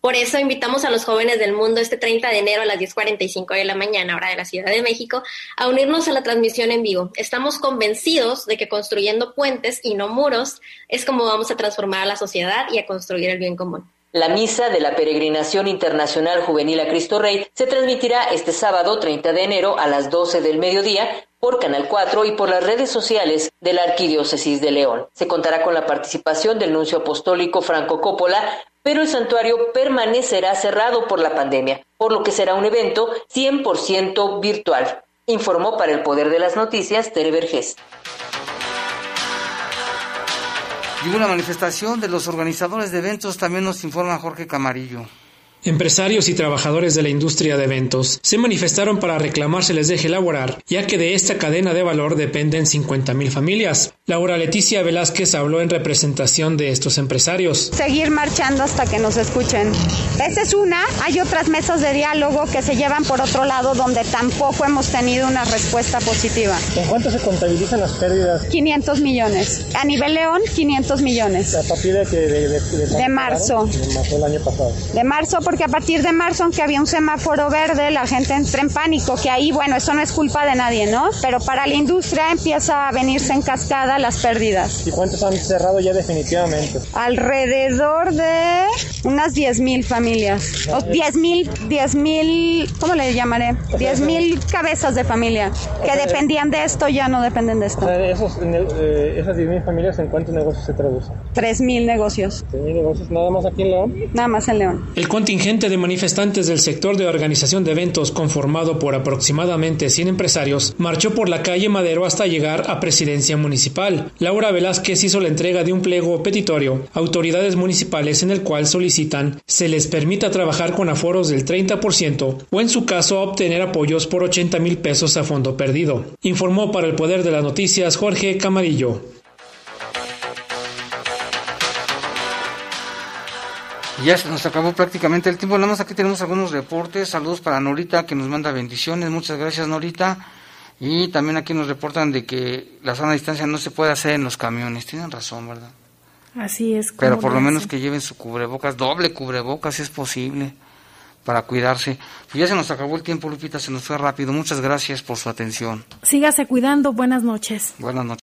Por eso invitamos a los jóvenes del mundo este 30 de enero a las 10.45 de la mañana, hora de la Ciudad de México, a unirnos a la transmisión en vivo. Estamos convencidos de que construyendo puentes y no muros es como vamos a transformar a la sociedad y a construir el bien común. La misa de la Peregrinación Internacional Juvenil a Cristo Rey se transmitirá este sábado 30 de enero a las 12 del mediodía por Canal 4 y por las redes sociales de la Arquidiócesis de León. Se contará con la participación del nuncio apostólico Franco Coppola, pero el santuario permanecerá cerrado por la pandemia, por lo que será un evento 100% virtual, informó para el Poder de las Noticias Tere Vergés. Y una manifestación de los organizadores de eventos también nos informa Jorge Camarillo. Empresarios y trabajadores de la industria de eventos se manifestaron para reclamar se les deje elaborar, ya que de esta cadena de valor dependen 50.000 familias. Laura Leticia Velázquez habló en representación de estos empresarios. Seguir marchando hasta que nos escuchen. Esa es una. Hay otras mesas de diálogo que se llevan por otro lado donde tampoco hemos tenido una respuesta positiva. ¿En cuánto se contabilizan las pérdidas? 500 millones. A nivel León, 500 millones. ¿A partir de, que, de, de, marzo? De marzo del año pasado. De marzo porque a partir de marzo, aunque había un semáforo verde, la gente entra en pánico, que ahí, bueno, eso no es culpa de nadie, ¿no? Pero para la industria empieza a venirse en cascada las pérdidas. ¿Y cuántos han cerrado ya definitivamente? Alrededor de unas 10 mil familias. O 10 mil, 10 mil, ¿cómo le llamaré? 10 mil cabezas de familia que dependían de esto ya no dependen de esto. Esos, eh, esas 10 mil familias, ¿en cuántos negocios se traducen? 3 mil negocios. ¿3 mil negocios nada más aquí en León? Nada más en León. El contingente de manifestantes del sector de organización de eventos conformado por aproximadamente 100 empresarios marchó por la calle Madero hasta llegar a presidencia municipal. Laura Velázquez hizo la entrega de un pliego petitorio a autoridades municipales en el cual solicitan se les permita trabajar con aforos del 30% o en su caso obtener apoyos por 80 mil pesos a fondo perdido. Informó para el Poder de las Noticias Jorge Camarillo. Ya se nos acabó prácticamente el tiempo. Nada más aquí tenemos algunos reportes. Saludos para Norita que nos manda bendiciones. Muchas gracias, Norita. Y también aquí nos reportan de que la sana distancia no se puede hacer en los camiones. Tienen razón, ¿verdad? Así es. Pero por lo menos que lleven su cubrebocas, doble cubrebocas si es posible, para cuidarse. Pues ya se nos acabó el tiempo, Lupita, se nos fue rápido. Muchas gracias por su atención. Sígase cuidando. Buenas noches. Buenas noches.